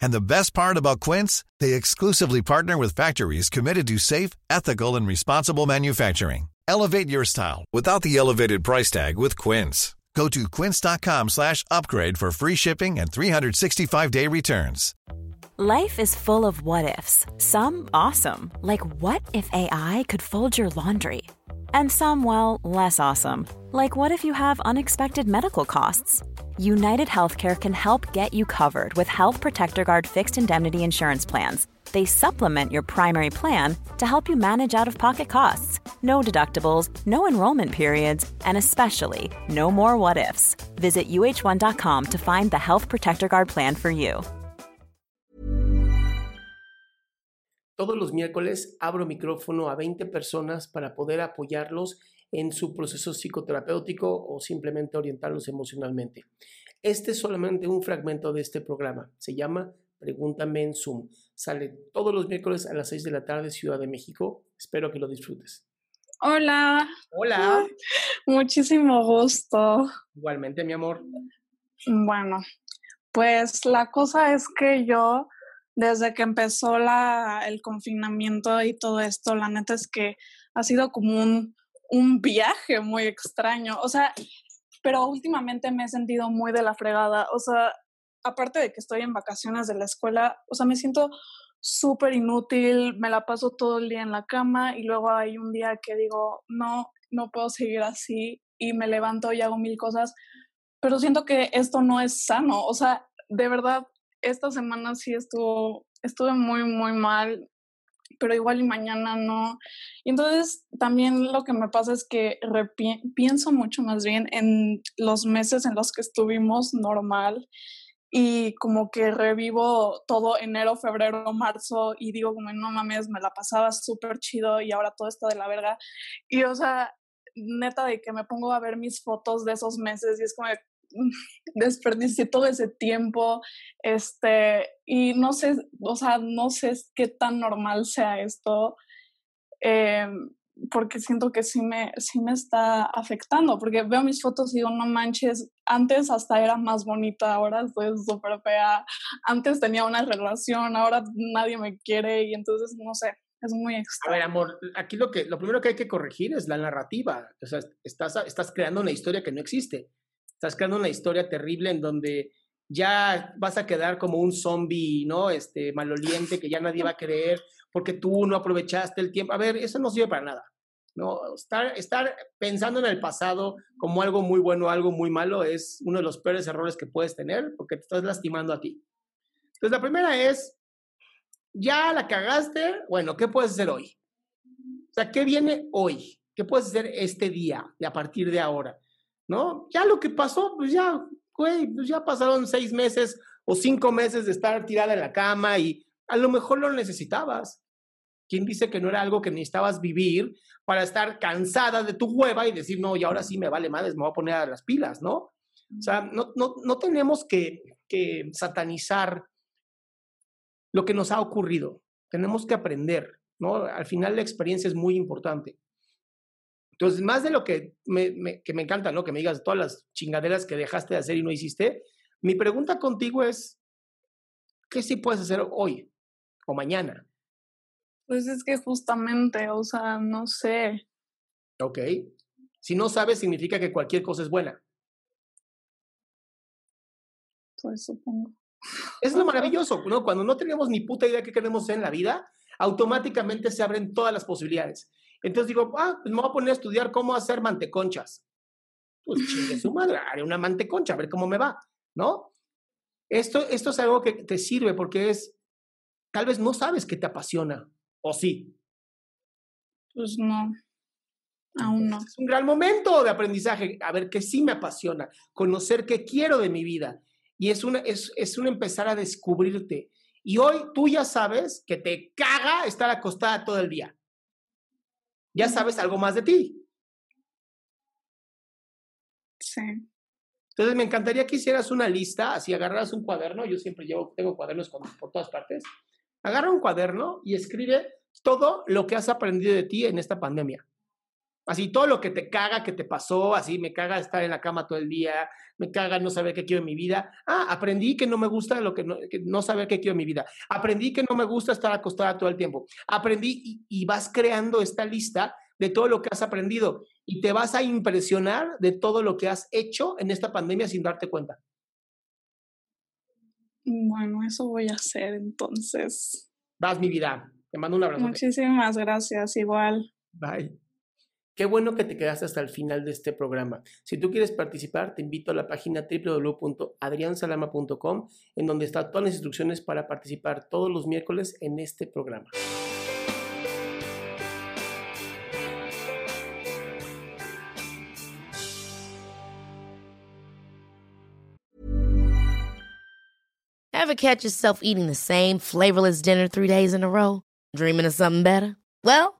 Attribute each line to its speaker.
Speaker 1: And the best part about Quince, they exclusively partner with factories committed to safe, ethical, and responsible manufacturing. Elevate your style without the elevated price tag with Quince. Go to quince.com slash upgrade for free shipping and 365-day returns.
Speaker 2: Life is full of what ifs. Some awesome, like what if AI could fold your laundry? And some, well, less awesome, like what if you have unexpected medical costs? United Healthcare can help get you covered with Health Protector Guard fixed indemnity insurance plans. They supplement your primary plan to help you manage out of pocket costs. No deductibles, no enrollment periods, and especially no more what ifs. Visit uh1.com to find the Health Protector Guard plan for you.
Speaker 3: Todos los miércoles abro micrófono a 20 personas para poder apoyarlos en su proceso psicoterapéutico o simplemente orientarlos emocionalmente. Este es solamente un fragmento de este programa. Se llama Pregúntame en Zoom. Sale todos los miércoles a las 6 de la tarde, Ciudad de México. Espero que lo disfrutes.
Speaker 4: Hola.
Speaker 3: Hola.
Speaker 4: Muchísimo gusto.
Speaker 3: Igualmente, mi amor.
Speaker 4: Bueno, pues la cosa es que yo, desde que empezó la, el confinamiento y todo esto, la neta es que ha sido como un, un viaje muy extraño. O sea, pero últimamente me he sentido muy de la fregada. O sea, aparte de que estoy en vacaciones de la escuela, o sea, me siento súper inútil, me la paso todo el día en la cama y luego hay un día que digo, no, no puedo seguir así y me levanto y hago mil cosas, pero siento que esto no es sano. O sea, de verdad, esta semana sí estuvo, estuve muy, muy mal pero igual y mañana no. Y entonces también lo que me pasa es que pienso mucho más bien en los meses en los que estuvimos normal y como que revivo todo enero, febrero, marzo y digo como no mames, me la pasaba súper chido y ahora todo está de la verga. Y o sea, neta de que me pongo a ver mis fotos de esos meses y es como desperdicié todo ese tiempo, este, y no sé, o sea, no sé qué tan normal sea esto, eh, porque siento que sí me, sí me está afectando, porque veo mis fotos y digo, no manches, antes hasta era más bonita, ahora estoy súper fea, antes tenía una relación, ahora nadie me quiere y entonces, no sé, es muy extraño.
Speaker 3: A ver, amor, aquí lo, que, lo primero que hay que corregir es la narrativa, o sea, estás, estás creando una historia que no existe. Estás creando una historia terrible en donde ya vas a quedar como un zombie, ¿no? Este, maloliente, que ya nadie va a creer porque tú no aprovechaste el tiempo. A ver, eso no sirve para nada. ¿no? Estar, estar pensando en el pasado como algo muy bueno o algo muy malo es uno de los peores errores que puedes tener porque te estás lastimando a ti. Entonces, la primera es, ya la cagaste, bueno, ¿qué puedes hacer hoy? O sea, ¿qué viene hoy? ¿Qué puedes hacer este día, a partir de ahora? ¿No? Ya lo que pasó, pues ya, güey, pues ya pasaron seis meses o cinco meses de estar tirada en la cama y a lo mejor lo necesitabas. ¿Quién dice que no era algo que necesitabas vivir para estar cansada de tu hueva y decir, no, y ahora sí me vale madres, me voy a poner a las pilas, ¿no? O sea, no, no, no tenemos que, que satanizar lo que nos ha ocurrido. Tenemos que aprender, ¿no? Al final la experiencia es muy importante. Entonces, más de lo que me, que me encanta, ¿no? Que me digas todas las chingaderas que dejaste de hacer y no hiciste, mi pregunta contigo es, ¿qué sí puedes hacer hoy o mañana?
Speaker 4: Pues es que justamente, o sea, no sé.
Speaker 3: Ok. Si no sabes, significa que cualquier cosa es buena.
Speaker 4: Pues supongo.
Speaker 3: Es lo maravilloso, ¿no? Cuando no tenemos ni puta idea de qué queremos hacer en la vida, automáticamente se abren todas las posibilidades. Entonces digo, ah, pues me voy a poner a estudiar cómo hacer manteconchas. Pues chingue su madre, haré una manteconcha, a ver cómo me va, ¿no? Esto, esto es algo que te sirve porque es, tal vez no sabes qué te apasiona, o sí.
Speaker 4: Pues no, aún no.
Speaker 3: Es un gran momento de aprendizaje, a ver qué sí me apasiona, conocer qué quiero de mi vida. Y es, una, es, es un empezar a descubrirte. Y hoy tú ya sabes que te caga estar acostada todo el día. Ya sabes algo más de ti.
Speaker 4: Sí.
Speaker 3: Entonces me encantaría que hicieras una lista, así agarras un cuaderno, yo siempre llevo, tengo cuadernos por todas partes, agarra un cuaderno y escribe todo lo que has aprendido de ti en esta pandemia. Así todo lo que te caga, que te pasó, así me caga estar en la cama todo el día, me caga no saber qué quiero en mi vida. Ah, aprendí que no me gusta lo que no, no saber qué quiero en mi vida. Aprendí que no me gusta estar acostada todo el tiempo. Aprendí y, vas creando esta lista de todo lo que has aprendido y te vas a impresionar de todo lo que has hecho en esta pandemia sin darte cuenta.
Speaker 4: Bueno, eso voy a hacer entonces.
Speaker 3: Vas, mi vida. Te mando un abrazo.
Speaker 4: Muchísimas gracias, igual.
Speaker 3: Bye. Qué bueno que te quedaste hasta el final de este programa. Si tú quieres participar, te invito a la página www.adriansalama.com, en donde están todas las instrucciones para participar todos los miércoles en este programa.
Speaker 5: Ever catch yourself eating the same flavorless dinner three days in a row? Dreaming of something better? Well,